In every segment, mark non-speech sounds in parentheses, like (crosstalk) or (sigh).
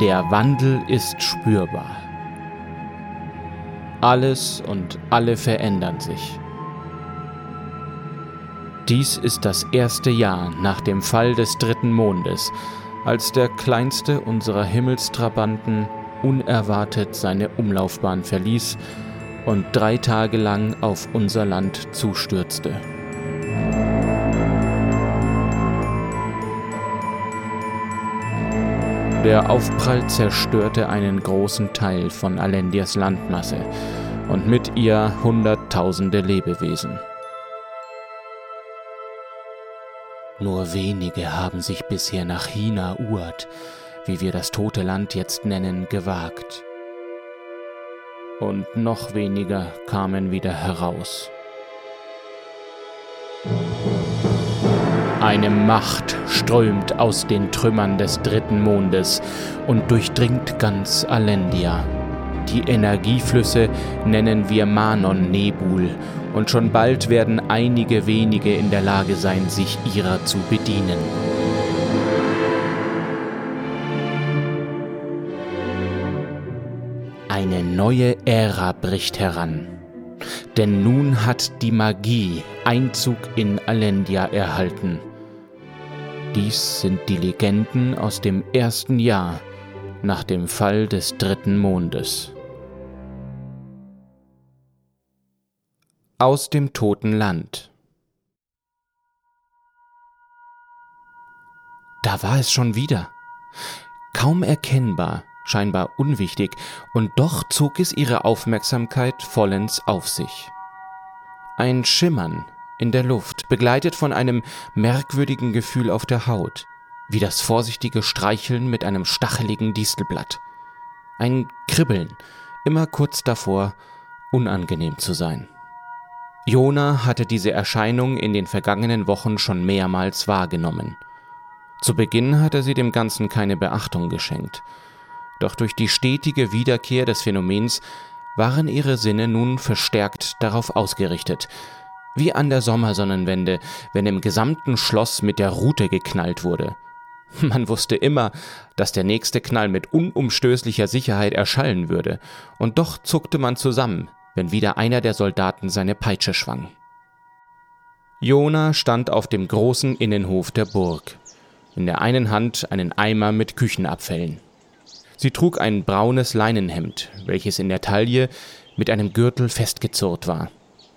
Der Wandel ist spürbar. Alles und alle verändern sich. Dies ist das erste Jahr nach dem Fall des dritten Mondes, als der kleinste unserer Himmelstrabanten unerwartet seine Umlaufbahn verließ und drei Tage lang auf unser Land zustürzte. Der Aufprall zerstörte einen großen Teil von Alendias Landmasse und mit ihr Hunderttausende Lebewesen. Nur wenige haben sich bisher nach China Uert, wie wir das tote Land jetzt nennen, gewagt und noch weniger kamen wieder heraus. Eine Macht strömt aus den Trümmern des dritten Mondes und durchdringt ganz Alendia. Die Energieflüsse nennen wir Manon Nebul und schon bald werden einige wenige in der Lage sein, sich ihrer zu bedienen. Eine neue Ära bricht heran. Denn nun hat die Magie Einzug in Alendia erhalten. Dies sind die Legenden aus dem ersten Jahr nach dem Fall des dritten Mondes. Aus dem toten Land. Da war es schon wieder. Kaum erkennbar scheinbar unwichtig, und doch zog es ihre Aufmerksamkeit vollends auf sich. Ein Schimmern in der Luft, begleitet von einem merkwürdigen Gefühl auf der Haut, wie das vorsichtige Streicheln mit einem stacheligen Distelblatt. Ein Kribbeln, immer kurz davor, unangenehm zu sein. Jona hatte diese Erscheinung in den vergangenen Wochen schon mehrmals wahrgenommen. Zu Beginn hatte sie dem Ganzen keine Beachtung geschenkt, doch durch die stetige Wiederkehr des Phänomens waren ihre Sinne nun verstärkt darauf ausgerichtet, wie an der Sommersonnenwende, wenn im gesamten Schloss mit der Rute geknallt wurde. Man wusste immer, dass der nächste Knall mit unumstößlicher Sicherheit erschallen würde, und doch zuckte man zusammen, wenn wieder einer der Soldaten seine Peitsche schwang. Jona stand auf dem großen Innenhof der Burg, in der einen Hand einen Eimer mit Küchenabfällen. Sie trug ein braunes Leinenhemd, welches in der Taille mit einem Gürtel festgezurrt war.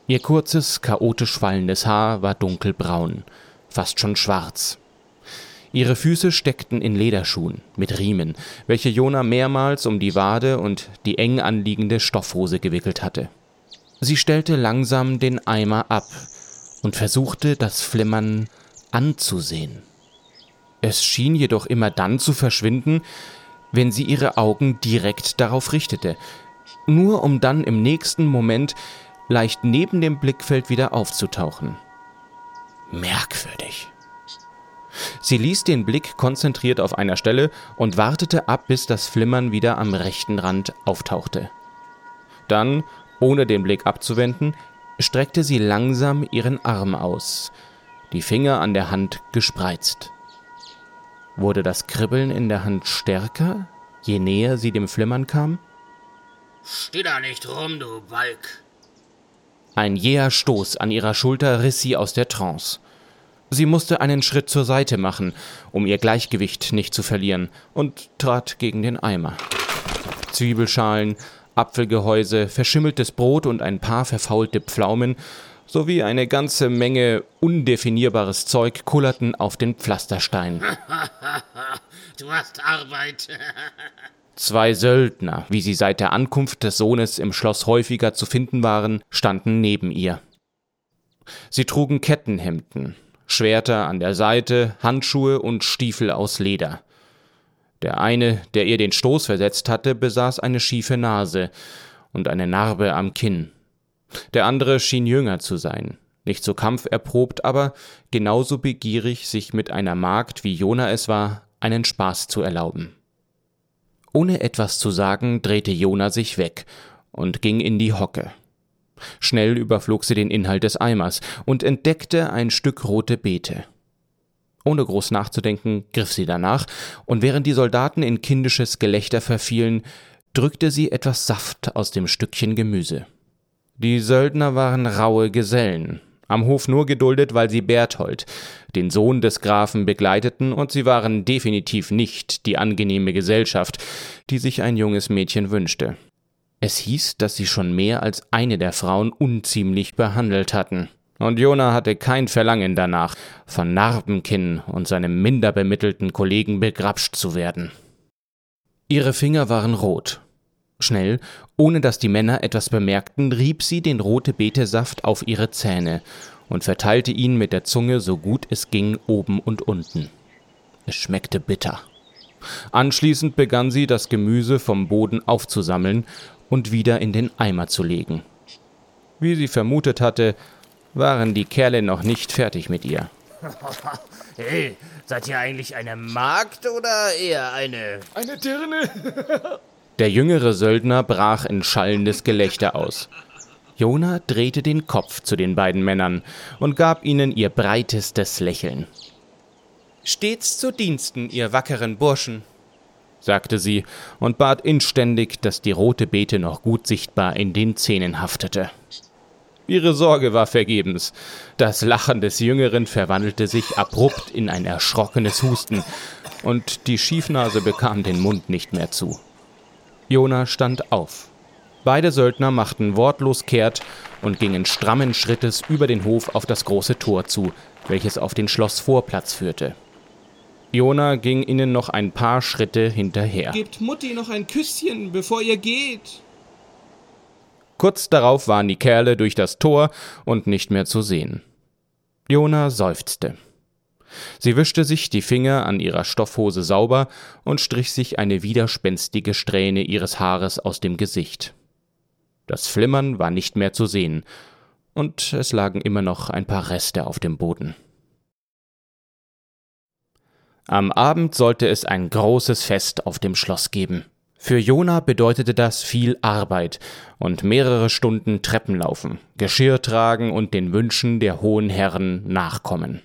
Ihr kurzes, chaotisch wallendes Haar war dunkelbraun, fast schon schwarz. Ihre Füße steckten in Lederschuhen mit Riemen, welche Jona mehrmals um die Wade und die eng anliegende Stoffhose gewickelt hatte. Sie stellte langsam den Eimer ab und versuchte, das Flimmern anzusehen. Es schien jedoch immer dann zu verschwinden, wenn sie ihre Augen direkt darauf richtete, nur um dann im nächsten Moment leicht neben dem Blickfeld wieder aufzutauchen. Merkwürdig. Sie ließ den Blick konzentriert auf einer Stelle und wartete ab, bis das Flimmern wieder am rechten Rand auftauchte. Dann, ohne den Blick abzuwenden, streckte sie langsam ihren Arm aus, die Finger an der Hand gespreizt. Wurde das Kribbeln in der Hand stärker, je näher sie dem Flimmern kam? Steh da nicht rum, du Balk. Ein jäher Stoß an ihrer Schulter riss sie aus der Trance. Sie musste einen Schritt zur Seite machen, um ihr Gleichgewicht nicht zu verlieren, und trat gegen den Eimer. Zwiebelschalen, Apfelgehäuse, verschimmeltes Brot und ein paar verfaulte Pflaumen sowie eine ganze Menge undefinierbares Zeug kullerten auf den Pflasterstein. (laughs) du hast Arbeit. (laughs) Zwei Söldner, wie sie seit der Ankunft des Sohnes im Schloss häufiger zu finden waren, standen neben ihr. Sie trugen Kettenhemden, Schwerter an der Seite, Handschuhe und Stiefel aus Leder. Der eine, der ihr den Stoß versetzt hatte, besaß eine schiefe Nase und eine Narbe am Kinn. Der andere schien jünger zu sein, nicht so kampferprobt, aber genauso begierig, sich mit einer Magd, wie Jona es war, einen Spaß zu erlauben. Ohne etwas zu sagen, drehte Jona sich weg und ging in die Hocke. Schnell überflog sie den Inhalt des Eimers und entdeckte ein Stück rote Beete. Ohne groß nachzudenken, griff sie danach, und während die Soldaten in kindisches Gelächter verfielen, drückte sie etwas Saft aus dem Stückchen Gemüse. Die Söldner waren raue Gesellen, am Hof nur geduldet, weil sie Berthold, den Sohn des Grafen, begleiteten, und sie waren definitiv nicht die angenehme Gesellschaft, die sich ein junges Mädchen wünschte. Es hieß, dass sie schon mehr als eine der Frauen unziemlich behandelt hatten. Und Jona hatte kein Verlangen danach, von Narbenkinn und seinem minder bemittelten Kollegen begrapscht zu werden. Ihre Finger waren rot. Schnell, ohne dass die Männer etwas bemerkten, rieb sie den rote Betesaft auf ihre Zähne und verteilte ihn mit der Zunge so gut es ging oben und unten. Es schmeckte bitter. Anschließend begann sie, das Gemüse vom Boden aufzusammeln und wieder in den Eimer zu legen. Wie sie vermutet hatte, waren die Kerle noch nicht fertig mit ihr. (laughs) hey, seid ihr eigentlich eine Magd oder eher eine. Eine Dirne? (laughs) Der jüngere Söldner brach in schallendes Gelächter aus. Jona drehte den Kopf zu den beiden Männern und gab ihnen ihr breitestes Lächeln. Stets zu Diensten, ihr wackeren Burschen, sagte sie und bat inständig, dass die rote Beete noch gut sichtbar in den Zähnen haftete. Ihre Sorge war vergebens. Das Lachen des Jüngeren verwandelte sich abrupt in ein erschrockenes Husten, und die Schiefnase bekam den Mund nicht mehr zu. Jona stand auf. Beide Söldner machten wortlos kehrt und gingen strammen Schrittes über den Hof auf das große Tor zu, welches auf den Schlossvorplatz führte. Jona ging ihnen noch ein paar Schritte hinterher. Gebt Mutti noch ein Küsschen, bevor ihr geht. Kurz darauf waren die Kerle durch das Tor und nicht mehr zu sehen. Jona seufzte. Sie wischte sich die Finger an ihrer Stoffhose sauber und strich sich eine widerspenstige Strähne ihres Haares aus dem Gesicht. Das Flimmern war nicht mehr zu sehen, und es lagen immer noch ein paar Reste auf dem Boden. Am Abend sollte es ein großes Fest auf dem Schloss geben. Für Jona bedeutete das viel Arbeit und mehrere Stunden Treppenlaufen, Geschirr tragen und den Wünschen der hohen Herren nachkommen.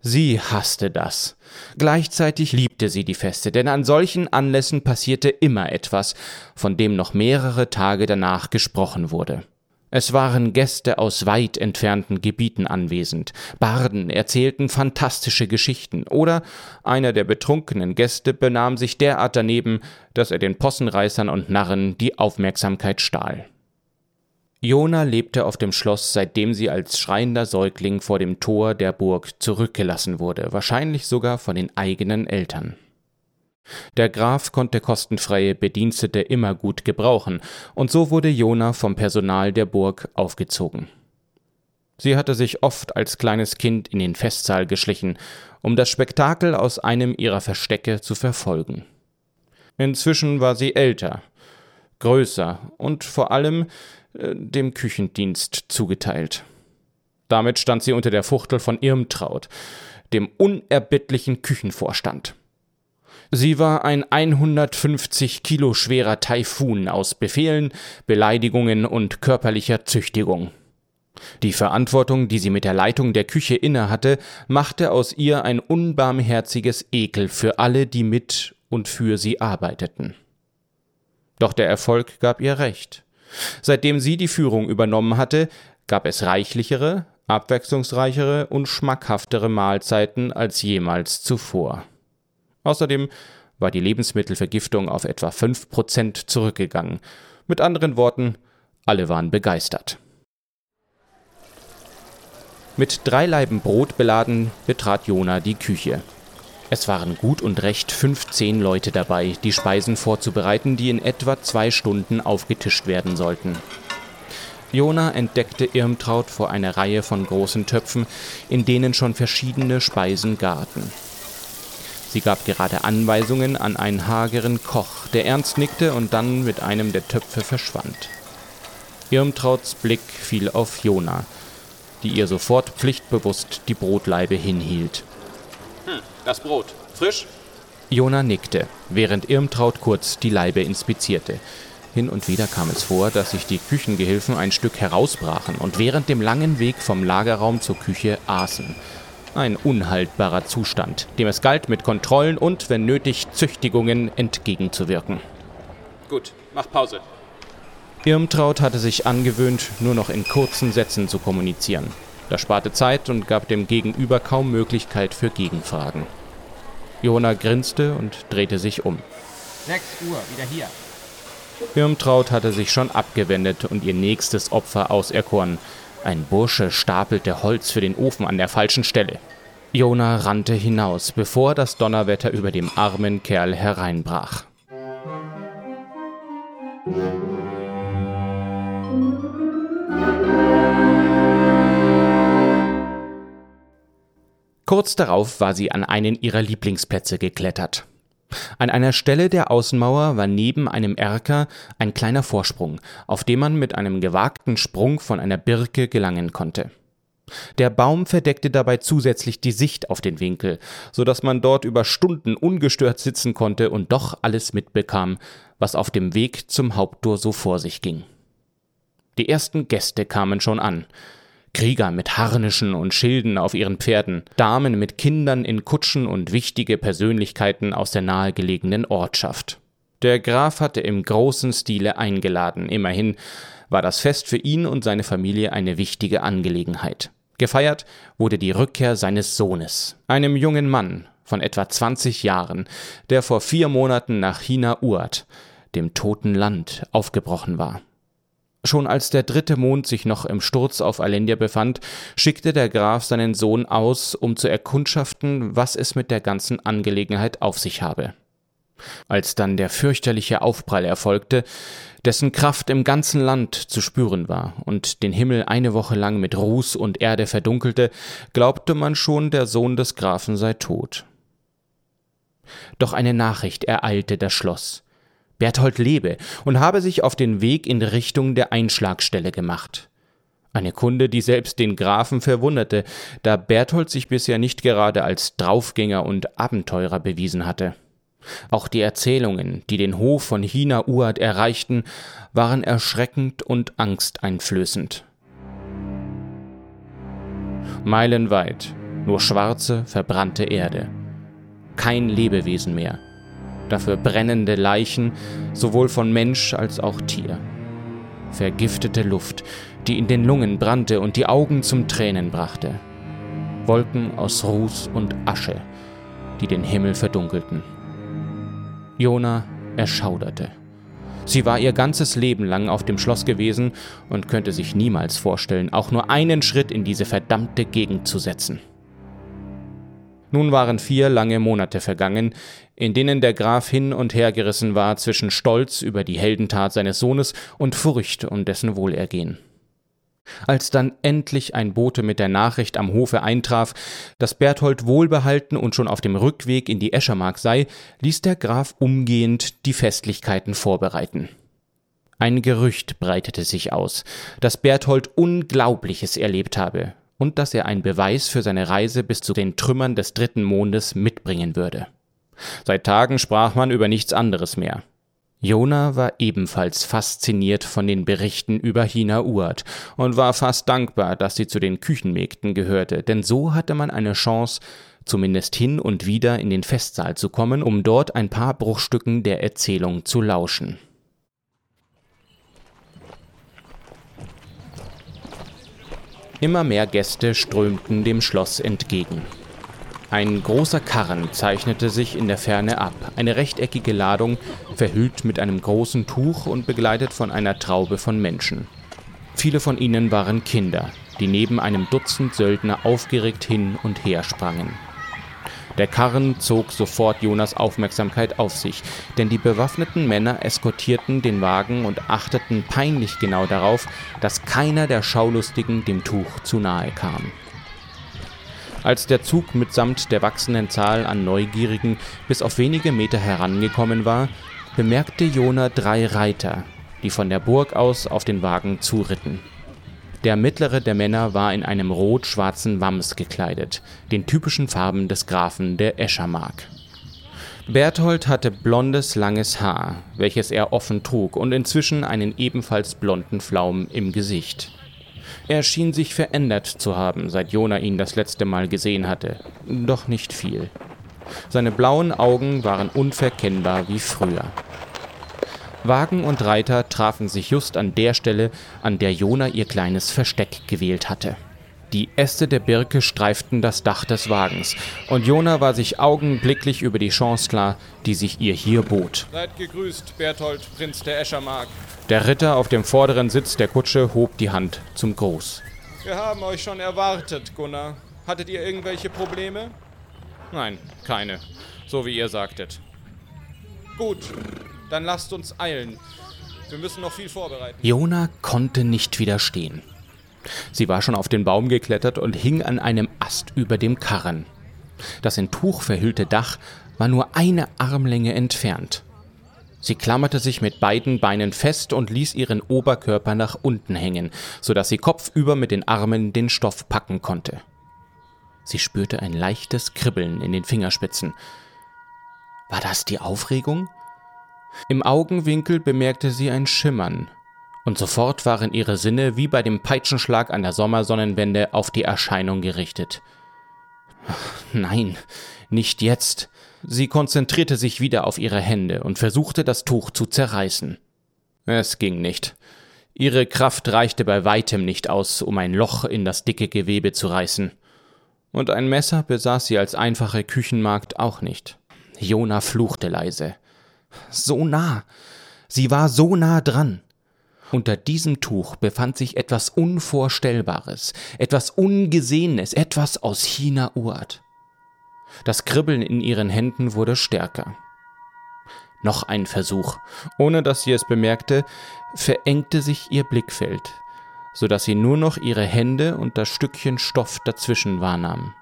Sie hasste das. Gleichzeitig liebte sie die Feste, denn an solchen Anlässen passierte immer etwas, von dem noch mehrere Tage danach gesprochen wurde. Es waren Gäste aus weit entfernten Gebieten anwesend. Barden erzählten fantastische Geschichten, oder einer der betrunkenen Gäste benahm sich derart daneben, dass er den Possenreißern und Narren die Aufmerksamkeit stahl. Jona lebte auf dem Schloss, seitdem sie als schreiender Säugling vor dem Tor der Burg zurückgelassen wurde, wahrscheinlich sogar von den eigenen Eltern. Der Graf konnte kostenfreie Bedienstete immer gut gebrauchen, und so wurde Jona vom Personal der Burg aufgezogen. Sie hatte sich oft als kleines Kind in den Festsaal geschlichen, um das Spektakel aus einem ihrer Verstecke zu verfolgen. Inzwischen war sie älter, größer und vor allem dem Küchendienst zugeteilt. Damit stand sie unter der Fuchtel von Irmtraut, dem unerbittlichen Küchenvorstand. Sie war ein 150 Kilo schwerer Taifun aus Befehlen, Beleidigungen und körperlicher Züchtigung. Die Verantwortung, die sie mit der Leitung der Küche innehatte, machte aus ihr ein unbarmherziges Ekel für alle, die mit und für sie arbeiteten. Doch der Erfolg gab ihr recht. Seitdem sie die Führung übernommen hatte, gab es reichlichere, abwechslungsreichere und schmackhaftere Mahlzeiten als jemals zuvor. Außerdem war die Lebensmittelvergiftung auf etwa 5% zurückgegangen. Mit anderen Worten, alle waren begeistert. Mit drei Laiben Brot beladen betrat Jona die Küche. Es waren gut und recht 15 Leute dabei, die Speisen vorzubereiten, die in etwa zwei Stunden aufgetischt werden sollten. Jona entdeckte Irmtraut vor einer Reihe von großen Töpfen, in denen schon verschiedene Speisen garten. Sie gab gerade Anweisungen an einen hageren Koch, der ernst nickte und dann mit einem der Töpfe verschwand. Irmtrauts Blick fiel auf Jona, die ihr sofort pflichtbewusst die Brotlaibe hinhielt. Das Brot. Frisch? Jona nickte, während Irmtraut kurz die Laibe inspizierte. Hin und wieder kam es vor, dass sich die Küchengehilfen ein Stück herausbrachen und während dem langen Weg vom Lagerraum zur Küche aßen. Ein unhaltbarer Zustand, dem es galt, mit Kontrollen und, wenn nötig, Züchtigungen entgegenzuwirken. Gut, mach Pause. Irmtraut hatte sich angewöhnt, nur noch in kurzen Sätzen zu kommunizieren. Das sparte Zeit und gab dem Gegenüber kaum Möglichkeit für Gegenfragen. Jona grinste und drehte sich um. 6 Uhr, wieder hier. Irmtraut hatte sich schon abgewendet und ihr nächstes Opfer auserkoren. Ein Bursche stapelte Holz für den Ofen an der falschen Stelle. Jona rannte hinaus, bevor das Donnerwetter über dem armen Kerl hereinbrach. Kurz darauf war sie an einen ihrer Lieblingsplätze geklettert. An einer Stelle der Außenmauer war neben einem Erker ein kleiner Vorsprung, auf dem man mit einem gewagten Sprung von einer Birke gelangen konnte. Der Baum verdeckte dabei zusätzlich die Sicht auf den Winkel, so dass man dort über Stunden ungestört sitzen konnte und doch alles mitbekam, was auf dem Weg zum Haupttor so vor sich ging. Die ersten Gäste kamen schon an. Krieger mit Harnischen und Schilden auf ihren Pferden, Damen mit Kindern in Kutschen und wichtige Persönlichkeiten aus der nahegelegenen Ortschaft. Der Graf hatte im großen Stile eingeladen, immerhin war das Fest für ihn und seine Familie eine wichtige Angelegenheit. Gefeiert wurde die Rückkehr seines Sohnes, einem jungen Mann von etwa 20 Jahren, der vor vier Monaten nach China Uat, dem toten Land, aufgebrochen war. Schon als der dritte Mond sich noch im Sturz auf Alendia befand, schickte der Graf seinen Sohn aus, um zu erkundschaften, was es mit der ganzen Angelegenheit auf sich habe. Als dann der fürchterliche Aufprall erfolgte, dessen Kraft im ganzen Land zu spüren war und den Himmel eine Woche lang mit Ruß und Erde verdunkelte, glaubte man schon, der Sohn des Grafen sei tot. Doch eine Nachricht ereilte das Schloss. Berthold lebe und habe sich auf den Weg in Richtung der Einschlagstelle gemacht. Eine Kunde, die selbst den Grafen verwunderte, da Berthold sich bisher nicht gerade als Draufgänger und Abenteurer bewiesen hatte. Auch die Erzählungen, die den Hof von China Uad erreichten, waren erschreckend und angsteinflößend. Meilenweit, nur schwarze, verbrannte Erde. Kein Lebewesen mehr dafür brennende Leichen, sowohl von Mensch als auch Tier. Vergiftete Luft, die in den Lungen brannte und die Augen zum Tränen brachte. Wolken aus Ruß und Asche, die den Himmel verdunkelten. Jona erschauderte. Sie war ihr ganzes Leben lang auf dem Schloss gewesen und könnte sich niemals vorstellen, auch nur einen Schritt in diese verdammte Gegend zu setzen. Nun waren vier lange Monate vergangen, in denen der Graf hin und her gerissen war zwischen Stolz über die Heldentat seines Sohnes und Furcht um dessen Wohlergehen. Als dann endlich ein Bote mit der Nachricht am Hofe eintraf, dass Berthold wohlbehalten und schon auf dem Rückweg in die Eschermark sei, ließ der Graf umgehend die Festlichkeiten vorbereiten. Ein Gerücht breitete sich aus, dass Berthold Unglaubliches erlebt habe, und dass er einen Beweis für seine Reise bis zu den Trümmern des dritten Mondes mitbringen würde. Seit Tagen sprach man über nichts anderes mehr. Jona war ebenfalls fasziniert von den Berichten über Hina Uat und war fast dankbar, dass sie zu den Küchenmägden gehörte, denn so hatte man eine Chance, zumindest hin und wieder in den Festsaal zu kommen, um dort ein paar Bruchstücken der Erzählung zu lauschen. Immer mehr Gäste strömten dem Schloss entgegen. Ein großer Karren zeichnete sich in der Ferne ab, eine rechteckige Ladung, verhüllt mit einem großen Tuch und begleitet von einer Traube von Menschen. Viele von ihnen waren Kinder, die neben einem Dutzend Söldner aufgeregt hin und her sprangen. Der Karren zog sofort Jonas Aufmerksamkeit auf sich, denn die bewaffneten Männer eskortierten den Wagen und achteten peinlich genau darauf, dass keiner der Schaulustigen dem Tuch zu nahe kam. Als der Zug mitsamt der wachsenden Zahl an Neugierigen bis auf wenige Meter herangekommen war, bemerkte Jona drei Reiter, die von der Burg aus auf den Wagen zuritten. Der mittlere der Männer war in einem rot-schwarzen Wams gekleidet, den typischen Farben des Grafen der Eschermark. Berthold hatte blondes, langes Haar, welches er offen trug, und inzwischen einen ebenfalls blonden Flaum im Gesicht. Er schien sich verändert zu haben, seit Jona ihn das letzte Mal gesehen hatte. Doch nicht viel. Seine blauen Augen waren unverkennbar wie früher. Wagen und Reiter trafen sich just an der Stelle, an der Jona ihr kleines Versteck gewählt hatte. Die Äste der Birke streiften das Dach des Wagens, und Jona war sich augenblicklich über die Chance klar, die sich ihr hier bot. Seid gegrüßt, Berthold, Prinz der Eschermark. Der Ritter auf dem vorderen Sitz der Kutsche hob die Hand zum Gruß. Wir haben euch schon erwartet, Gunnar. Hattet ihr irgendwelche Probleme? Nein, keine. So wie ihr sagtet. Gut, dann lasst uns eilen. Wir müssen noch viel vorbereiten. Jona konnte nicht widerstehen. Sie war schon auf den Baum geklettert und hing an einem Ast über dem Karren. Das in Tuch verhüllte Dach war nur eine Armlänge entfernt. Sie klammerte sich mit beiden Beinen fest und ließ ihren Oberkörper nach unten hängen, so dass sie kopfüber mit den Armen den Stoff packen konnte. Sie spürte ein leichtes Kribbeln in den Fingerspitzen. War das die Aufregung? Im Augenwinkel bemerkte sie ein Schimmern, und sofort waren ihre Sinne wie bei dem Peitschenschlag an der Sommersonnenwende auf die Erscheinung gerichtet. Nein, nicht jetzt. Sie konzentrierte sich wieder auf ihre Hände und versuchte das Tuch zu zerreißen. Es ging nicht. Ihre Kraft reichte bei weitem nicht aus, um ein Loch in das dicke Gewebe zu reißen. Und ein Messer besaß sie als einfache Küchenmagd auch nicht. Jona fluchte leise. So nah. Sie war so nah dran. Unter diesem Tuch befand sich etwas Unvorstellbares, etwas Ungesehenes, etwas aus China Urt. Das Kribbeln in ihren Händen wurde stärker. Noch ein Versuch. Ohne dass sie es bemerkte, verengte sich ihr Blickfeld, so dass sie nur noch ihre Hände und das Stückchen Stoff dazwischen wahrnahm.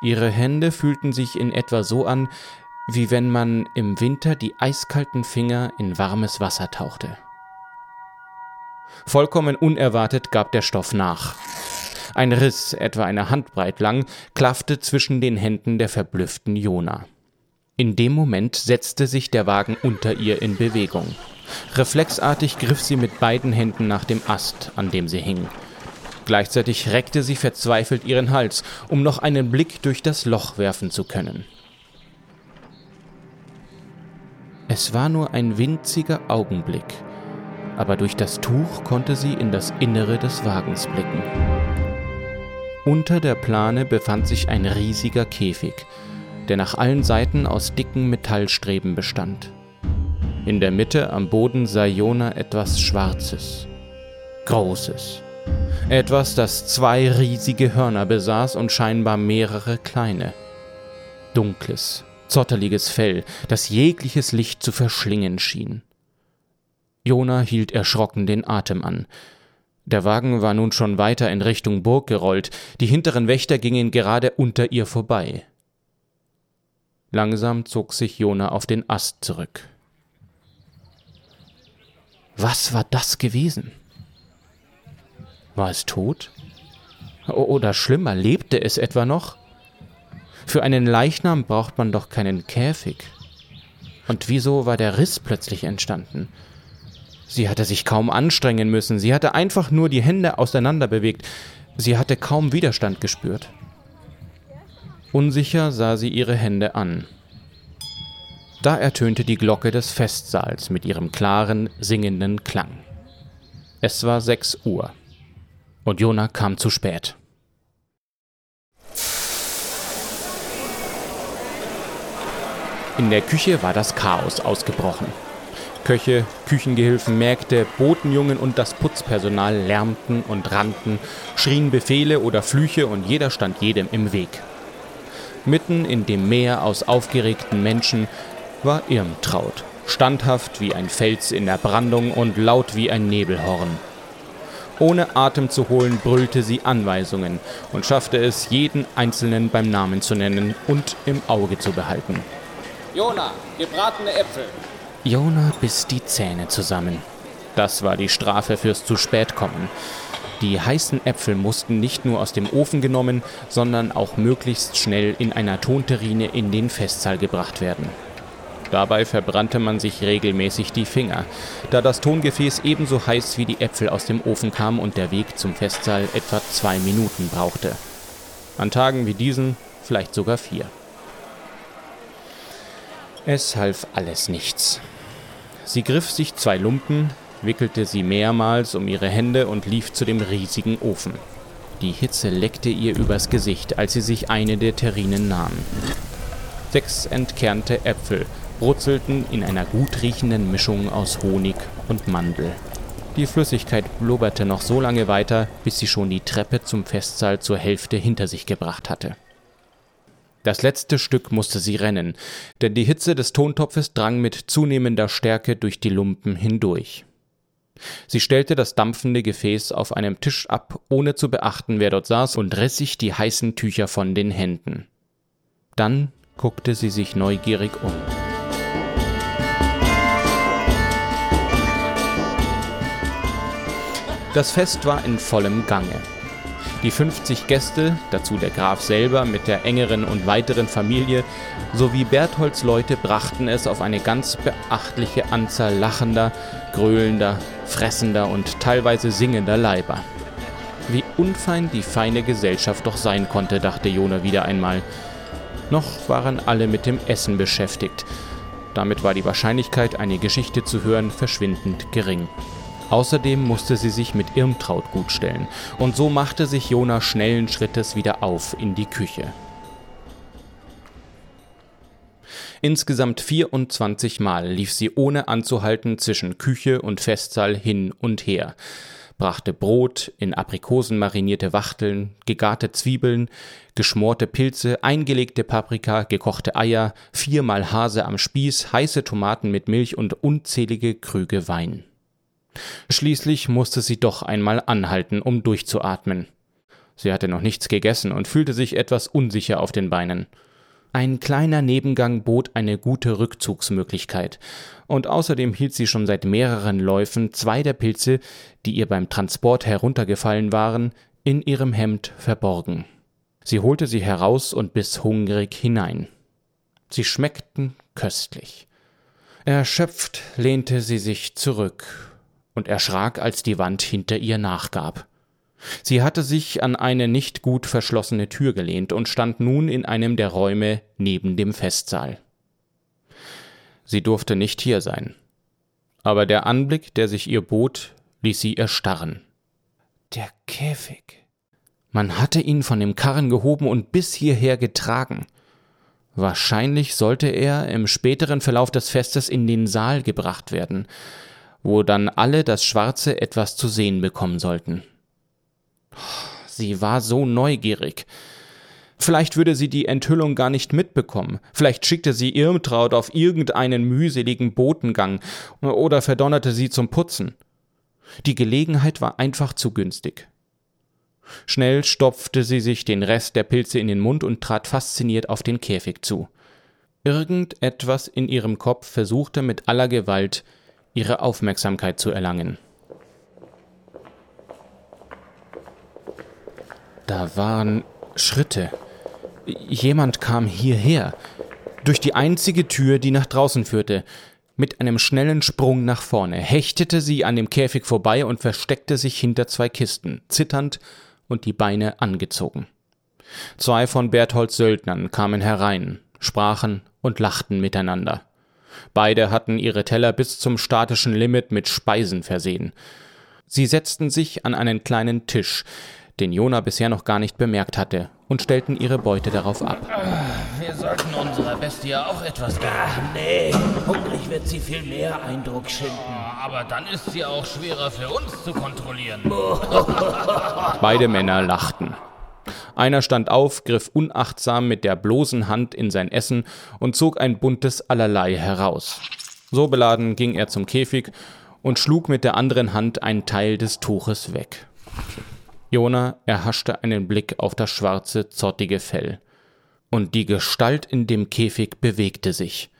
Ihre Hände fühlten sich in etwa so an, wie wenn man im Winter die eiskalten Finger in warmes Wasser tauchte. Vollkommen unerwartet gab der Stoff nach. Ein Riss, etwa eine Handbreit lang, klaffte zwischen den Händen der verblüfften Jona. In dem Moment setzte sich der Wagen unter ihr in Bewegung. Reflexartig griff sie mit beiden Händen nach dem Ast, an dem sie hing. Gleichzeitig reckte sie verzweifelt ihren Hals, um noch einen Blick durch das Loch werfen zu können. Es war nur ein winziger Augenblick, aber durch das Tuch konnte sie in das Innere des Wagens blicken. Unter der Plane befand sich ein riesiger Käfig, der nach allen Seiten aus dicken Metallstreben bestand. In der Mitte am Boden sah Jona etwas Schwarzes, Großes. Etwas, das zwei riesige Hörner besaß und scheinbar mehrere kleine. Dunkles, zotterliges Fell, das jegliches Licht zu verschlingen schien. Jona hielt erschrocken den Atem an. Der Wagen war nun schon weiter in Richtung Burg gerollt, die hinteren Wächter gingen gerade unter ihr vorbei. Langsam zog sich Jona auf den Ast zurück. Was war das gewesen? War es tot? Oder schlimmer, lebte es etwa noch? Für einen Leichnam braucht man doch keinen Käfig. Und wieso war der Riss plötzlich entstanden? Sie hatte sich kaum anstrengen müssen, sie hatte einfach nur die Hände auseinander bewegt, sie hatte kaum Widerstand gespürt. Unsicher sah sie ihre Hände an. Da ertönte die Glocke des Festsaals mit ihrem klaren, singenden Klang. Es war sechs Uhr. Und Jona kam zu spät. In der Küche war das Chaos ausgebrochen. Köche, Küchengehilfen, Mägde, Botenjungen und das Putzpersonal lärmten und rannten, schrien Befehle oder Flüche und jeder stand jedem im Weg. Mitten in dem Meer aus aufgeregten Menschen war Irmtraut, standhaft wie ein Fels in der Brandung und laut wie ein Nebelhorn. Ohne Atem zu holen, brüllte sie Anweisungen und schaffte es, jeden Einzelnen beim Namen zu nennen und im Auge zu behalten. Jona, gebratene Äpfel. Jona biss die Zähne zusammen. Das war die Strafe fürs zu spät kommen. Die heißen Äpfel mussten nicht nur aus dem Ofen genommen, sondern auch möglichst schnell in einer Tonterrine in den Festsaal gebracht werden. Dabei verbrannte man sich regelmäßig die Finger, da das Tongefäß ebenso heiß wie die Äpfel aus dem Ofen kam und der Weg zum Festsaal etwa zwei Minuten brauchte. An Tagen wie diesen vielleicht sogar vier. Es half alles nichts. Sie griff sich zwei Lumpen, wickelte sie mehrmals um ihre Hände und lief zu dem riesigen Ofen. Die Hitze leckte ihr übers Gesicht, als sie sich eine der Terrinen nahm. Sechs entkernte Äpfel brutzelten in einer gut riechenden Mischung aus Honig und Mandel. Die Flüssigkeit blubberte noch so lange weiter, bis sie schon die Treppe zum Festsaal zur Hälfte hinter sich gebracht hatte. Das letzte Stück musste sie rennen, denn die Hitze des Tontopfes drang mit zunehmender Stärke durch die Lumpen hindurch. Sie stellte das dampfende Gefäß auf einem Tisch ab, ohne zu beachten, wer dort saß, und riss sich die heißen Tücher von den Händen. Dann guckte sie sich neugierig um. Das Fest war in vollem Gange. Die 50 Gäste, dazu der Graf selber mit der engeren und weiteren Familie, sowie Bertholds Leute brachten es auf eine ganz beachtliche Anzahl lachender, gröhlender, fressender und teilweise singender Leiber. Wie unfein die feine Gesellschaft doch sein konnte, dachte Jona wieder einmal. Noch waren alle mit dem Essen beschäftigt. Damit war die Wahrscheinlichkeit, eine Geschichte zu hören, verschwindend gering. Außerdem musste sie sich mit Irmtraut gutstellen, und so machte sich Jona schnellen Schrittes wieder auf in die Küche. Insgesamt 24 Mal lief sie ohne anzuhalten zwischen Küche und Festsaal hin und her, brachte Brot, in Aprikosen marinierte Wachteln, gegarte Zwiebeln, geschmorte Pilze, eingelegte Paprika, gekochte Eier, viermal Hase am Spieß, heiße Tomaten mit Milch und unzählige Krüge Wein. Schließlich musste sie doch einmal anhalten, um durchzuatmen. Sie hatte noch nichts gegessen und fühlte sich etwas unsicher auf den Beinen. Ein kleiner Nebengang bot eine gute Rückzugsmöglichkeit, und außerdem hielt sie schon seit mehreren Läufen zwei der Pilze, die ihr beim Transport heruntergefallen waren, in ihrem Hemd verborgen. Sie holte sie heraus und biss hungrig hinein. Sie schmeckten köstlich. Erschöpft lehnte sie sich zurück und erschrak, als die Wand hinter ihr nachgab. Sie hatte sich an eine nicht gut verschlossene Tür gelehnt und stand nun in einem der Räume neben dem Festsaal. Sie durfte nicht hier sein. Aber der Anblick, der sich ihr bot, ließ sie erstarren. Der Käfig. Man hatte ihn von dem Karren gehoben und bis hierher getragen. Wahrscheinlich sollte er im späteren Verlauf des Festes in den Saal gebracht werden, wo dann alle das Schwarze etwas zu sehen bekommen sollten. Sie war so neugierig. Vielleicht würde sie die Enthüllung gar nicht mitbekommen. Vielleicht schickte sie Irmtraut auf irgendeinen mühseligen Botengang oder verdonnerte sie zum Putzen. Die Gelegenheit war einfach zu günstig. Schnell stopfte sie sich den Rest der Pilze in den Mund und trat fasziniert auf den Käfig zu. Irgendetwas in ihrem Kopf versuchte mit aller Gewalt, ihre Aufmerksamkeit zu erlangen. Da waren Schritte. Jemand kam hierher, durch die einzige Tür, die nach draußen führte. Mit einem schnellen Sprung nach vorne hechtete sie an dem Käfig vorbei und versteckte sich hinter zwei Kisten, zitternd und die Beine angezogen. Zwei von Bertholds Söldnern kamen herein, sprachen und lachten miteinander. Beide hatten ihre Teller bis zum statischen Limit mit Speisen versehen. Sie setzten sich an einen kleinen Tisch, den Jona bisher noch gar nicht bemerkt hatte, und stellten ihre Beute darauf ab. Wir sollten unserer Bestie auch etwas geben. Ach nee, hungrig wird sie viel mehr Eindruck schinden. Aber dann ist sie auch schwerer für uns zu kontrollieren. (laughs) Beide Männer lachten. Einer stand auf, griff unachtsam mit der bloßen Hand in sein Essen und zog ein buntes Allerlei heraus. So beladen ging er zum Käfig und schlug mit der anderen Hand einen Teil des Tuches weg. Jona erhaschte einen Blick auf das schwarze, zottige Fell. Und die Gestalt in dem Käfig bewegte sich.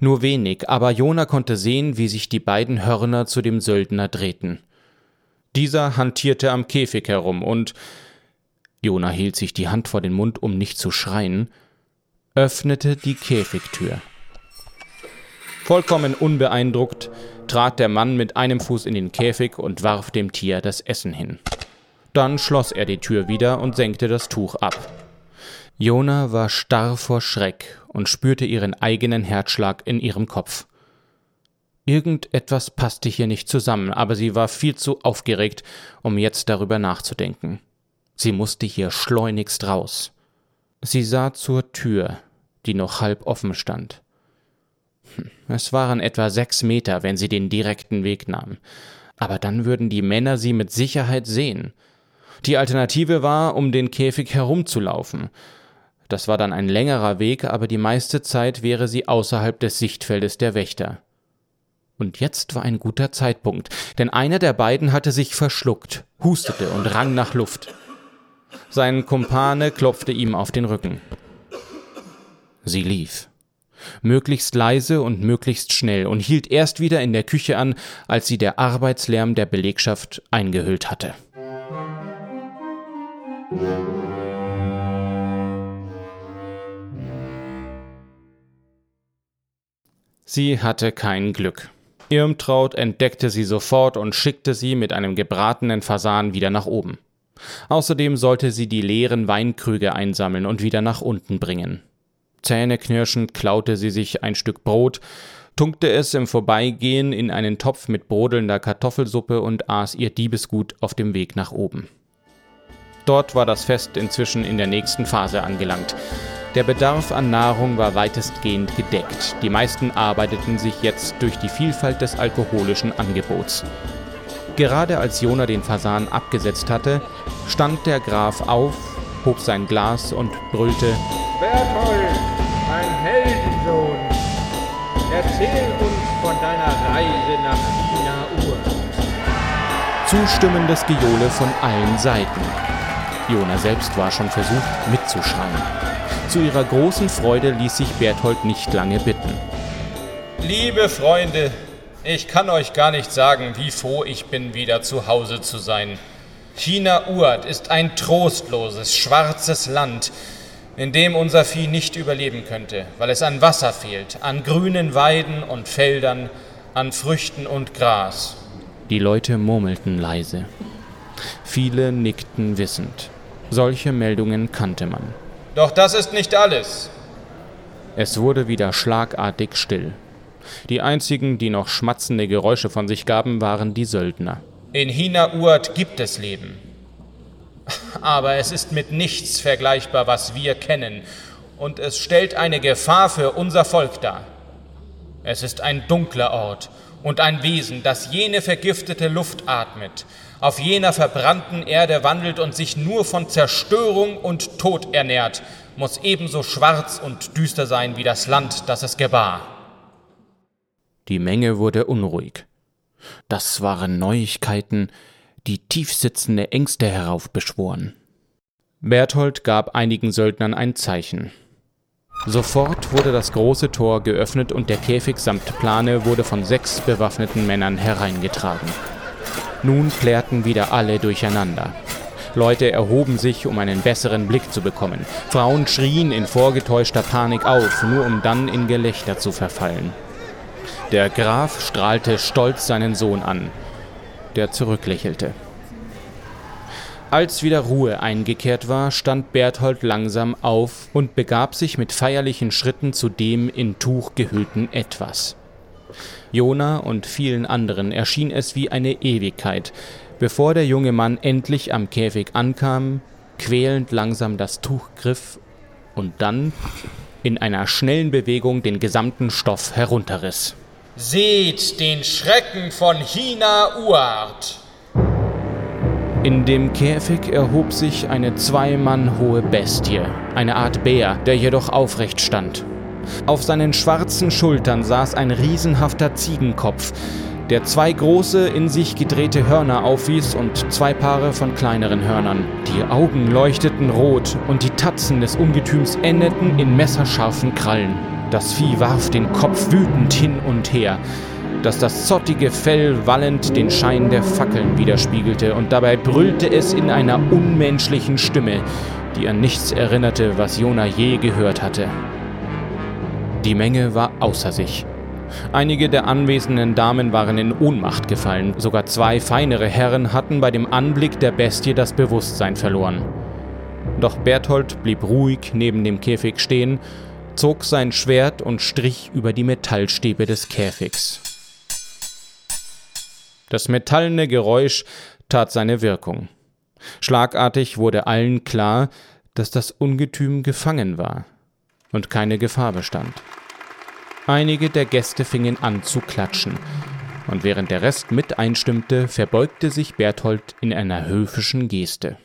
Nur wenig, aber Jona konnte sehen, wie sich die beiden Hörner zu dem Söldner drehten. Dieser hantierte am Käfig herum und Jona hielt sich die Hand vor den Mund, um nicht zu schreien, öffnete die Käfigtür. Vollkommen unbeeindruckt trat der Mann mit einem Fuß in den Käfig und warf dem Tier das Essen hin. Dann schloss er die Tür wieder und senkte das Tuch ab. Jona war starr vor Schreck und spürte ihren eigenen Herzschlag in ihrem Kopf. Irgendetwas passte hier nicht zusammen, aber sie war viel zu aufgeregt, um jetzt darüber nachzudenken. Sie musste hier schleunigst raus. Sie sah zur Tür, die noch halb offen stand. Hm, es waren etwa sechs Meter, wenn sie den direkten Weg nahm. Aber dann würden die Männer sie mit Sicherheit sehen. Die Alternative war, um den Käfig herumzulaufen. Das war dann ein längerer Weg, aber die meiste Zeit wäre sie außerhalb des Sichtfeldes der Wächter. Und jetzt war ein guter Zeitpunkt, denn einer der beiden hatte sich verschluckt, hustete und rang nach Luft. Sein Kumpane klopfte ihm auf den Rücken. Sie lief. Möglichst leise und möglichst schnell und hielt erst wieder in der Küche an, als sie der Arbeitslärm der Belegschaft eingehüllt hatte. Sie hatte kein Glück. Irmtraut entdeckte sie sofort und schickte sie mit einem gebratenen Fasan wieder nach oben. Außerdem sollte sie die leeren Weinkrüge einsammeln und wieder nach unten bringen. Zähneknirschend klaute sie sich ein Stück Brot, tunkte es im Vorbeigehen in einen Topf mit brodelnder Kartoffelsuppe und aß ihr Diebesgut auf dem Weg nach oben. Dort war das Fest inzwischen in der nächsten Phase angelangt. Der Bedarf an Nahrung war weitestgehend gedeckt. Die meisten arbeiteten sich jetzt durch die Vielfalt des alkoholischen Angebots. Gerade als Jona den Fasan abgesetzt hatte, stand der Graf auf, hob sein Glas und brüllte: Berthold, mein Heldensohn, erzähl uns von deiner Reise nach China Ur. Zustimmendes Gejohle von allen Seiten. Jona selbst war schon versucht mitzuschreien. Zu ihrer großen Freude ließ sich Berthold nicht lange bitten. Liebe Freunde, ich kann euch gar nicht sagen, wie froh ich bin, wieder zu Hause zu sein. China Uert ist ein trostloses, schwarzes Land, in dem unser Vieh nicht überleben könnte, weil es an Wasser fehlt, an grünen Weiden und Feldern, an Früchten und Gras. Die Leute murmelten leise. Viele nickten wissend. Solche Meldungen kannte man. Doch das ist nicht alles. Es wurde wieder schlagartig still. Die einzigen, die noch schmatzende Geräusche von sich gaben, waren die Söldner. In Hina-Uert gibt es Leben. Aber es ist mit nichts vergleichbar, was wir kennen, und es stellt eine Gefahr für unser Volk dar. Es ist ein dunkler Ort und ein Wesen, das jene vergiftete Luft atmet, auf jener verbrannten Erde wandelt und sich nur von Zerstörung und Tod ernährt, muss ebenso schwarz und düster sein wie das Land, das es gebar. Die Menge wurde unruhig. Das waren Neuigkeiten, die tiefsitzende Ängste heraufbeschworen. Berthold gab einigen Söldnern ein Zeichen. Sofort wurde das große Tor geöffnet und der Käfig samt Plane wurde von sechs bewaffneten Männern hereingetragen. Nun klärten wieder alle durcheinander. Leute erhoben sich, um einen besseren Blick zu bekommen. Frauen schrien in vorgetäuschter Panik auf, nur um dann in Gelächter zu verfallen. Der Graf strahlte stolz seinen Sohn an, der zurücklächelte. Als wieder Ruhe eingekehrt war, stand Berthold langsam auf und begab sich mit feierlichen Schritten zu dem in Tuch gehüllten Etwas. Jona und vielen anderen erschien es wie eine Ewigkeit, bevor der junge Mann endlich am Käfig ankam, quälend langsam das Tuch griff und dann in einer schnellen Bewegung den gesamten Stoff herunterriss. Seht den Schrecken von China Uart. In dem Käfig erhob sich eine zwei Mann hohe Bestie, eine Art Bär, der jedoch aufrecht stand. Auf seinen schwarzen Schultern saß ein riesenhafter Ziegenkopf, der zwei große, in sich gedrehte Hörner aufwies und zwei Paare von kleineren Hörnern. Die Augen leuchteten rot und die Tatzen des Ungetüms endeten in messerscharfen Krallen. Das Vieh warf den Kopf wütend hin und her, dass das zottige Fell wallend den Schein der Fackeln widerspiegelte, und dabei brüllte es in einer unmenschlichen Stimme, die an nichts erinnerte, was Jona je gehört hatte. Die Menge war außer sich. Einige der anwesenden Damen waren in Ohnmacht gefallen, sogar zwei feinere Herren hatten bei dem Anblick der Bestie das Bewusstsein verloren. Doch Berthold blieb ruhig neben dem Käfig stehen, zog sein Schwert und strich über die Metallstäbe des Käfigs. Das metallene Geräusch tat seine Wirkung. Schlagartig wurde allen klar, dass das Ungetüm gefangen war und keine Gefahr bestand. Einige der Gäste fingen an zu klatschen, und während der Rest mit einstimmte, verbeugte sich Berthold in einer höfischen Geste.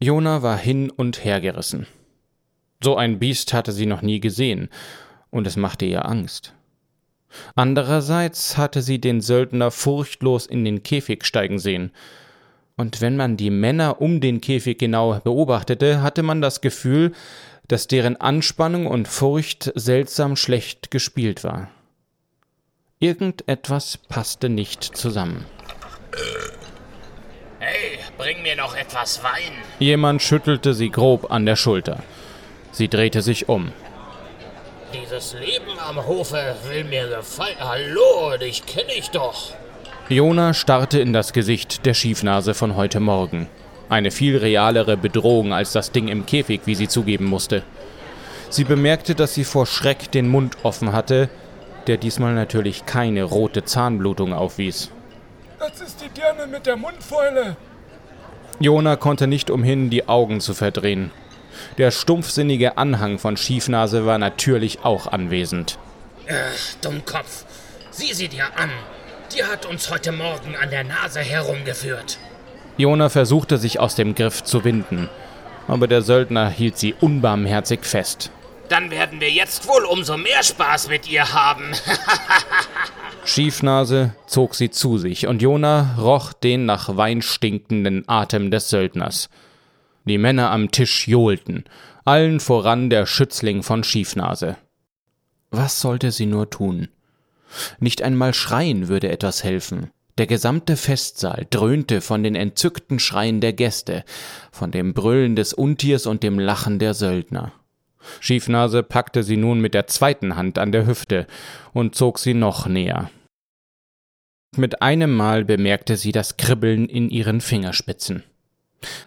Jona war hin und her gerissen. So ein Biest hatte sie noch nie gesehen, und es machte ihr Angst. Andererseits hatte sie den Söldner furchtlos in den Käfig steigen sehen, und wenn man die Männer um den Käfig genau beobachtete, hatte man das Gefühl, dass deren Anspannung und Furcht seltsam schlecht gespielt war. Irgendetwas passte nicht zusammen. Hey, bring mir noch etwas Wein. Jemand schüttelte sie grob an der Schulter. Sie drehte sich um. Dieses Leben am Hofe will mir gefallen. Hallo, dich kenne ich doch. Jona starrte in das Gesicht der Schiefnase von heute Morgen. Eine viel realere Bedrohung als das Ding im Käfig, wie sie zugeben musste. Sie bemerkte, dass sie vor Schreck den Mund offen hatte, der diesmal natürlich keine rote Zahnblutung aufwies. Das ist die Dirne mit der Mundfäule. Jona konnte nicht umhin, die Augen zu verdrehen. Der stumpfsinnige Anhang von Schiefnase war natürlich auch anwesend. Ach, Dummkopf. Sieh sie dir an. Die hat uns heute Morgen an der Nase herumgeführt. Jona versuchte sich aus dem Griff zu winden, aber der Söldner hielt sie unbarmherzig fest. Dann werden wir jetzt wohl umso mehr Spaß mit ihr haben. (laughs) Schiefnase zog sie zu sich, und Jona roch den nach Wein stinkenden Atem des Söldners. Die Männer am Tisch johlten, allen voran der Schützling von Schiefnase. Was sollte sie nur tun? Nicht einmal schreien würde etwas helfen. Der gesamte Festsaal dröhnte von den entzückten Schreien der Gäste, von dem Brüllen des Untiers und dem Lachen der Söldner. Schiefnase packte sie nun mit der zweiten Hand an der Hüfte und zog sie noch näher. Mit einem Mal bemerkte sie das Kribbeln in ihren Fingerspitzen.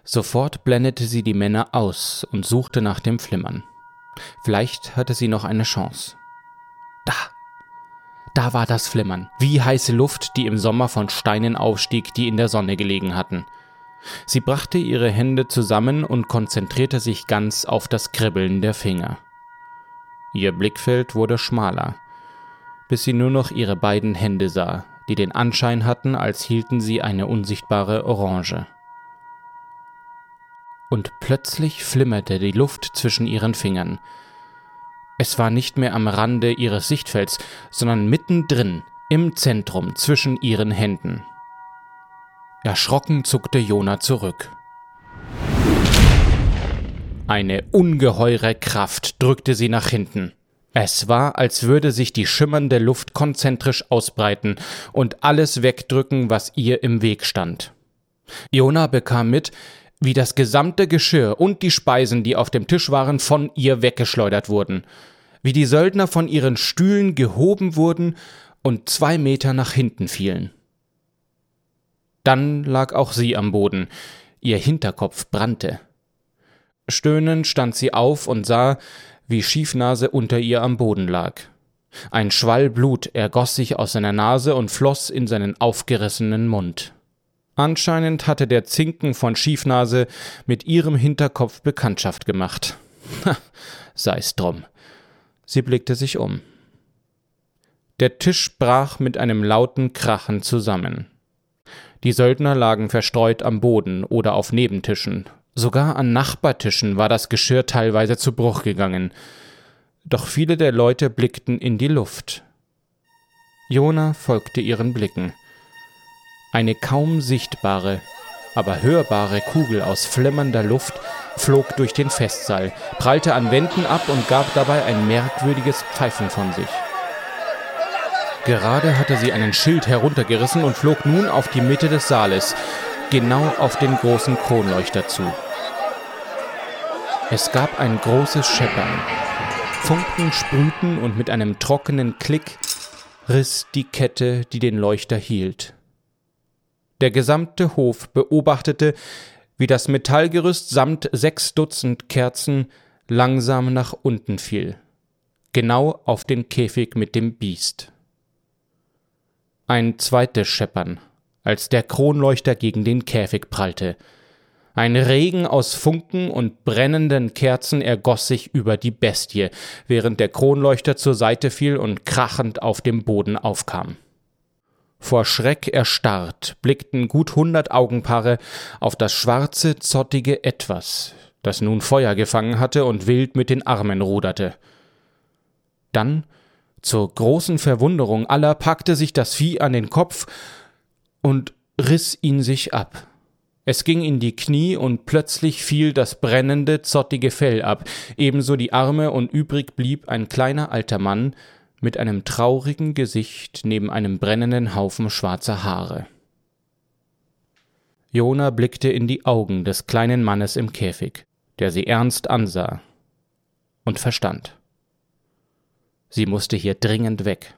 Sofort blendete sie die Männer aus und suchte nach dem Flimmern. Vielleicht hatte sie noch eine Chance. Da! Da war das Flimmern, wie heiße Luft, die im Sommer von Steinen aufstieg, die in der Sonne gelegen hatten. Sie brachte ihre Hände zusammen und konzentrierte sich ganz auf das Kribbeln der Finger. Ihr Blickfeld wurde schmaler, bis sie nur noch ihre beiden Hände sah, die den Anschein hatten, als hielten sie eine unsichtbare Orange. Und plötzlich flimmerte die Luft zwischen ihren Fingern, es war nicht mehr am Rande ihres Sichtfelds, sondern mittendrin, im Zentrum zwischen ihren Händen. Erschrocken zuckte Jona zurück. Eine ungeheure Kraft drückte sie nach hinten. Es war, als würde sich die schimmernde Luft konzentrisch ausbreiten und alles wegdrücken, was ihr im Weg stand. Jona bekam mit, wie das gesamte Geschirr und die Speisen, die auf dem Tisch waren, von ihr weggeschleudert wurden wie die Söldner von ihren Stühlen gehoben wurden und zwei Meter nach hinten fielen. Dann lag auch sie am Boden, ihr Hinterkopf brannte. Stöhnend stand sie auf und sah, wie Schiefnase unter ihr am Boden lag. Ein Schwall Blut ergoss sich aus seiner Nase und floss in seinen aufgerissenen Mund. Anscheinend hatte der Zinken von Schiefnase mit ihrem Hinterkopf Bekanntschaft gemacht. Sei's drum. Sie blickte sich um. Der Tisch brach mit einem lauten Krachen zusammen. Die Söldner lagen verstreut am Boden oder auf Nebentischen. Sogar an Nachbartischen war das Geschirr teilweise zu Bruch gegangen. Doch viele der Leute blickten in die Luft. Jona folgte ihren Blicken. Eine kaum sichtbare, aber hörbare Kugel aus flimmernder Luft flog durch den Festsaal, prallte an Wänden ab und gab dabei ein merkwürdiges Pfeifen von sich. Gerade hatte sie einen Schild heruntergerissen und flog nun auf die Mitte des Saales, genau auf den großen Kronleuchter zu. Es gab ein großes Scheppern. Funken sprühten und mit einem trockenen Klick riss die Kette, die den Leuchter hielt. Der gesamte Hof beobachtete, wie das Metallgerüst samt sechs Dutzend Kerzen langsam nach unten fiel, genau auf den Käfig mit dem Biest. Ein zweites Scheppern, als der Kronleuchter gegen den Käfig prallte. Ein Regen aus Funken und brennenden Kerzen ergoss sich über die Bestie, während der Kronleuchter zur Seite fiel und krachend auf dem Boden aufkam. Vor Schreck erstarrt blickten gut hundert Augenpaare auf das schwarze, zottige Etwas, das nun Feuer gefangen hatte und wild mit den Armen ruderte. Dann, zur großen Verwunderung aller, packte sich das Vieh an den Kopf und riss ihn sich ab. Es ging in die Knie und plötzlich fiel das brennende, zottige Fell ab, ebenso die Arme und übrig blieb ein kleiner alter Mann mit einem traurigen Gesicht neben einem brennenden Haufen schwarzer Haare. Jona blickte in die Augen des kleinen Mannes im Käfig, der sie ernst ansah und verstand. Sie musste hier dringend weg.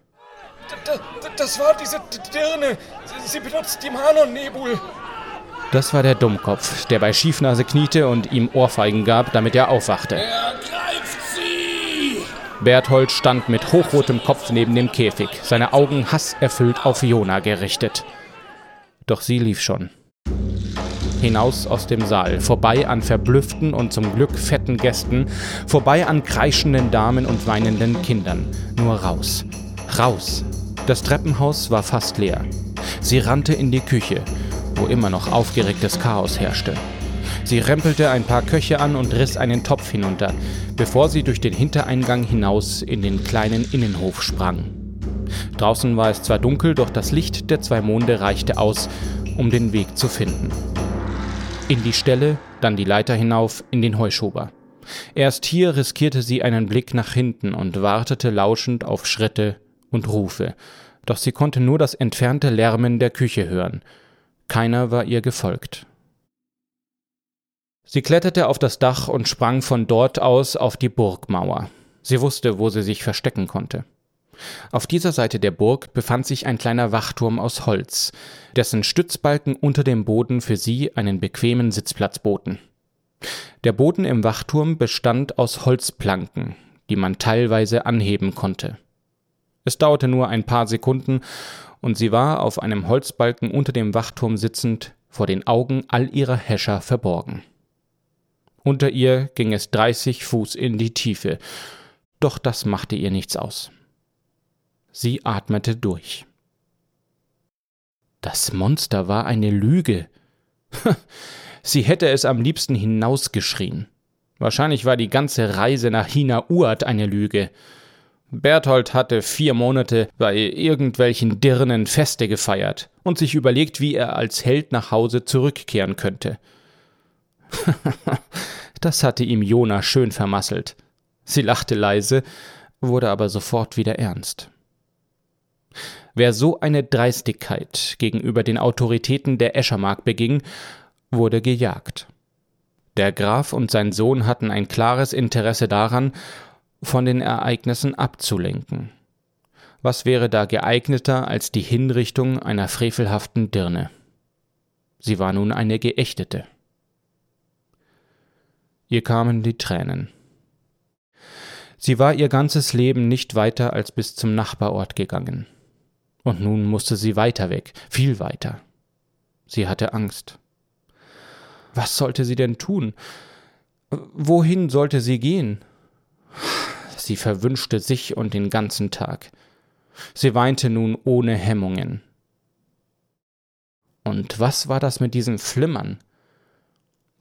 Das war diese Dirne. Sie benutzt die Manon-Nebul. Das war der Dummkopf, der bei Schiefnase kniete und ihm Ohrfeigen gab, damit er aufwachte. Sie! Berthold stand mit hochrotem Kopf neben dem Käfig, seine Augen hasserfüllt auf Jona gerichtet. Doch sie lief schon. Hinaus aus dem Saal, vorbei an verblüfften und zum Glück fetten Gästen, vorbei an kreischenden Damen und weinenden Kindern. Nur raus. Raus. Das Treppenhaus war fast leer. Sie rannte in die Küche, wo immer noch aufgeregtes Chaos herrschte. Sie rempelte ein paar Köche an und riss einen Topf hinunter, bevor sie durch den Hintereingang hinaus in den kleinen Innenhof sprang. Draußen war es zwar dunkel, doch das Licht der zwei Monde reichte aus, um den Weg zu finden. In die Stelle, dann die Leiter hinauf in den Heuschober. Erst hier riskierte sie einen Blick nach hinten und wartete lauschend auf Schritte und Rufe, doch sie konnte nur das entfernte Lärmen der Küche hören, keiner war ihr gefolgt. Sie kletterte auf das Dach und sprang von dort aus auf die Burgmauer. Sie wusste, wo sie sich verstecken konnte. Auf dieser Seite der Burg befand sich ein kleiner Wachturm aus Holz, dessen Stützbalken unter dem Boden für sie einen bequemen Sitzplatz boten. Der Boden im Wachturm bestand aus Holzplanken, die man teilweise anheben konnte. Es dauerte nur ein paar Sekunden, und sie war auf einem Holzbalken unter dem Wachturm sitzend, vor den Augen all ihrer Häscher verborgen. Unter ihr ging es dreißig Fuß in die Tiefe, doch das machte ihr nichts aus. Sie atmete durch. Das Monster war eine Lüge. (laughs) Sie hätte es am liebsten hinausgeschrien. Wahrscheinlich war die ganze Reise nach China Uat eine Lüge. Berthold hatte vier Monate bei irgendwelchen Dirnen Feste gefeiert und sich überlegt, wie er als Held nach Hause zurückkehren könnte. (laughs) das hatte ihm Jona schön vermasselt. Sie lachte leise, wurde aber sofort wieder ernst. Wer so eine Dreistigkeit gegenüber den Autoritäten der Eschermark beging, wurde gejagt. Der Graf und sein Sohn hatten ein klares Interesse daran, von den Ereignissen abzulenken. Was wäre da geeigneter als die Hinrichtung einer frevelhaften Dirne? Sie war nun eine Geächtete. Ihr kamen die Tränen. Sie war ihr ganzes Leben nicht weiter als bis zum Nachbarort gegangen. Und nun musste sie weiter weg, viel weiter. Sie hatte Angst. Was sollte sie denn tun? Wohin sollte sie gehen? Sie verwünschte sich und den ganzen Tag. Sie weinte nun ohne Hemmungen. Und was war das mit diesem Flimmern?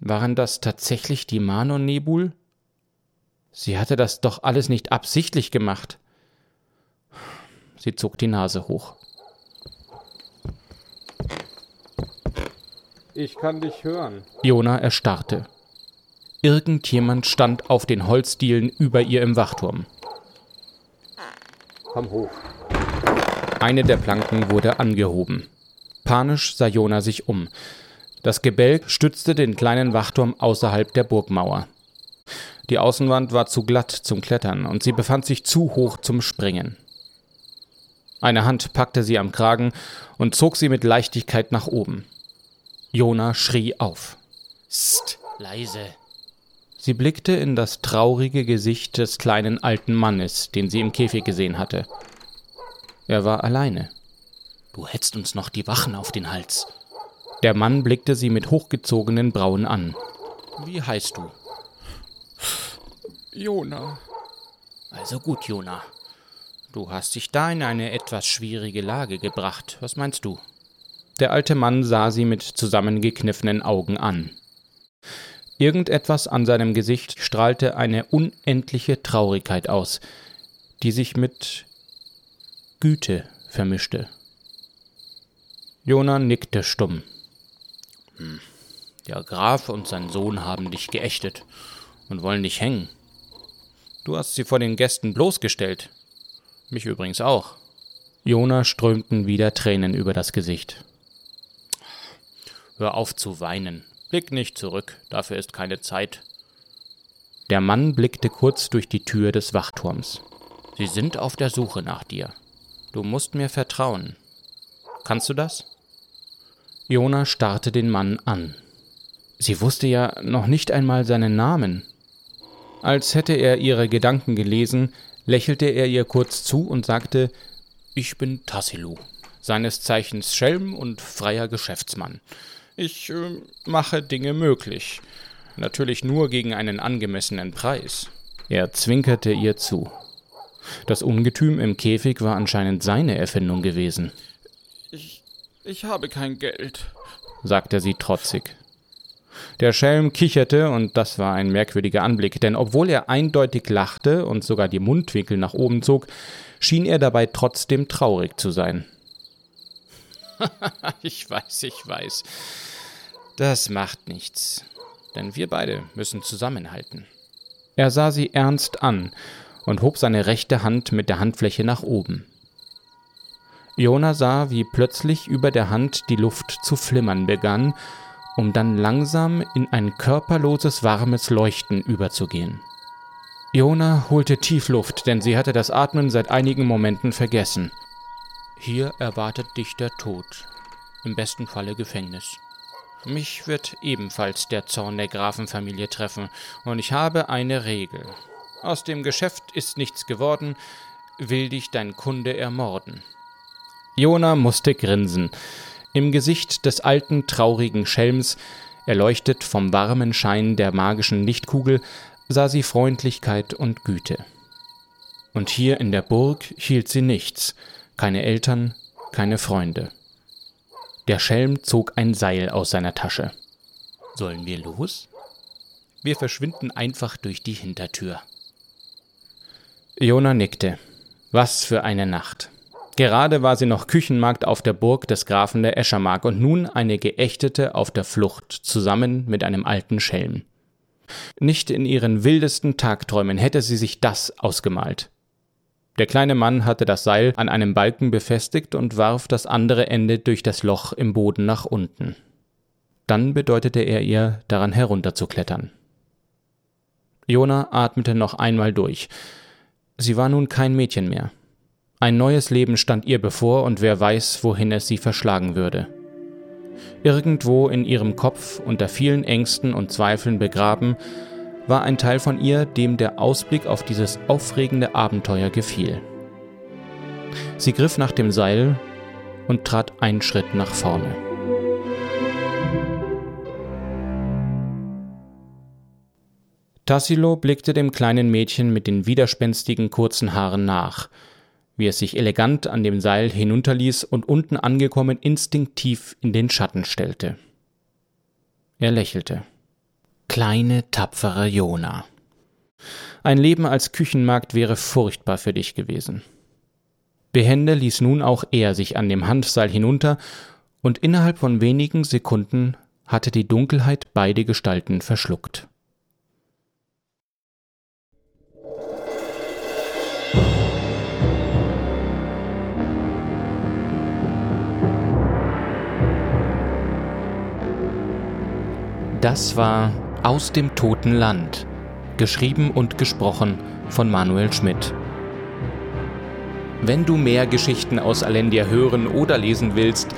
Waren das tatsächlich die Manon-Nebul? Sie hatte das doch alles nicht absichtlich gemacht. Sie zog die Nase hoch. Ich kann dich hören. Jona erstarrte. Irgendjemand stand auf den Holzdielen über ihr im Wachturm. Komm hoch. Eine der Planken wurde angehoben. Panisch sah Jona sich um. Das Gebälk stützte den kleinen Wachturm außerhalb der Burgmauer. Die Außenwand war zu glatt zum Klettern und sie befand sich zu hoch zum Springen. Eine Hand packte sie am Kragen und zog sie mit Leichtigkeit nach oben. Jona schrie auf. Psst, leise. Sie blickte in das traurige Gesicht des kleinen alten Mannes, den sie im Käfig gesehen hatte. Er war alleine. Du hetzt uns noch die Wachen auf den Hals. Der Mann blickte sie mit hochgezogenen Brauen an. Wie heißt du? Jona. Also gut, Jona. Du hast dich da in eine etwas schwierige Lage gebracht. Was meinst du? Der alte Mann sah sie mit zusammengekniffenen Augen an. Irgendetwas an seinem Gesicht strahlte eine unendliche Traurigkeit aus, die sich mit Güte vermischte. Jona nickte stumm. Hm. Der Graf und sein Sohn haben dich geächtet und wollen dich hängen. Du hast sie vor den Gästen bloßgestellt. Mich übrigens auch. Jona strömten wieder Tränen über das Gesicht. Hör auf zu weinen. Blick nicht zurück, dafür ist keine Zeit. Der Mann blickte kurz durch die Tür des Wachturms. Sie sind auf der Suche nach dir. Du musst mir vertrauen. Kannst du das? Jona starrte den Mann an. Sie wusste ja noch nicht einmal seinen Namen. Als hätte er ihre Gedanken gelesen, lächelte er ihr kurz zu und sagte Ich bin Tassilu, seines Zeichens Schelm und freier Geschäftsmann. Ich äh, mache Dinge möglich, natürlich nur gegen einen angemessenen Preis. Er zwinkerte ihr zu. Das Ungetüm im Käfig war anscheinend seine Erfindung gewesen. Ich, habe kein Geld, sagte sie trotzig. Der Schelm kicherte, und das war ein merkwürdiger Anblick, denn obwohl er eindeutig lachte und sogar die Mundwinkel nach oben zog, schien er dabei trotzdem traurig zu sein. (laughs) ich weiß, ich weiß. Das macht nichts, denn wir beide müssen zusammenhalten. Er sah sie ernst an und hob seine rechte Hand mit der Handfläche nach oben. Jona sah, wie plötzlich über der Hand die Luft zu flimmern begann um dann langsam in ein körperloses, warmes Leuchten überzugehen. Jona holte tief Luft, denn sie hatte das Atmen seit einigen Momenten vergessen. Hier erwartet dich der Tod, im besten Falle Gefängnis. Mich wird ebenfalls der Zorn der Grafenfamilie treffen, und ich habe eine Regel. Aus dem Geschäft ist nichts geworden, will dich dein Kunde ermorden. Jona musste grinsen. Im Gesicht des alten, traurigen Schelms, erleuchtet vom warmen Schein der magischen Lichtkugel, sah sie Freundlichkeit und Güte. Und hier in der Burg hielt sie nichts, keine Eltern, keine Freunde. Der Schelm zog ein Seil aus seiner Tasche. Sollen wir los? Wir verschwinden einfach durch die Hintertür. Jona nickte. Was für eine Nacht. Gerade war sie noch Küchenmagd auf der Burg des Grafen der Eschermark und nun eine Geächtete auf der Flucht zusammen mit einem alten Schelm. Nicht in ihren wildesten Tagträumen hätte sie sich das ausgemalt. Der kleine Mann hatte das Seil an einem Balken befestigt und warf das andere Ende durch das Loch im Boden nach unten. Dann bedeutete er ihr, daran herunterzuklettern. Jona atmete noch einmal durch. Sie war nun kein Mädchen mehr. Ein neues Leben stand ihr bevor und wer weiß, wohin es sie verschlagen würde. Irgendwo in ihrem Kopf, unter vielen Ängsten und Zweifeln begraben, war ein Teil von ihr, dem der Ausblick auf dieses aufregende Abenteuer gefiel. Sie griff nach dem Seil und trat einen Schritt nach vorne. Tassilo blickte dem kleinen Mädchen mit den widerspenstigen kurzen Haaren nach – wie es sich elegant an dem Seil hinunterließ und unten angekommen instinktiv in den Schatten stellte. Er lächelte. Kleine, tapfere Jona. Ein Leben als Küchenmagd wäre furchtbar für dich gewesen. Behende ließ nun auch er sich an dem Handseil hinunter, und innerhalb von wenigen Sekunden hatte die Dunkelheit beide Gestalten verschluckt. Das war Aus dem toten Land, Geschrieben und gesprochen von Manuel Schmidt. Wenn du mehr Geschichten aus Alendia hören oder lesen willst,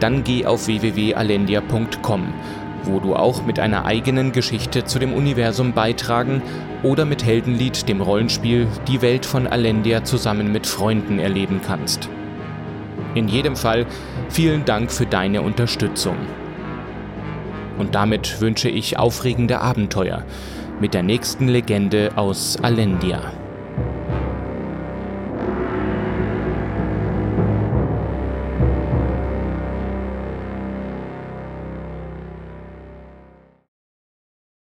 dann geh auf www.alendia.com, wo du auch mit einer eigenen Geschichte zu dem Universum beitragen oder mit Heldenlied, dem Rollenspiel, die Welt von Alendia zusammen mit Freunden erleben kannst. In jedem Fall vielen Dank für deine Unterstützung. Und damit wünsche ich aufregende Abenteuer mit der nächsten Legende aus Alendia.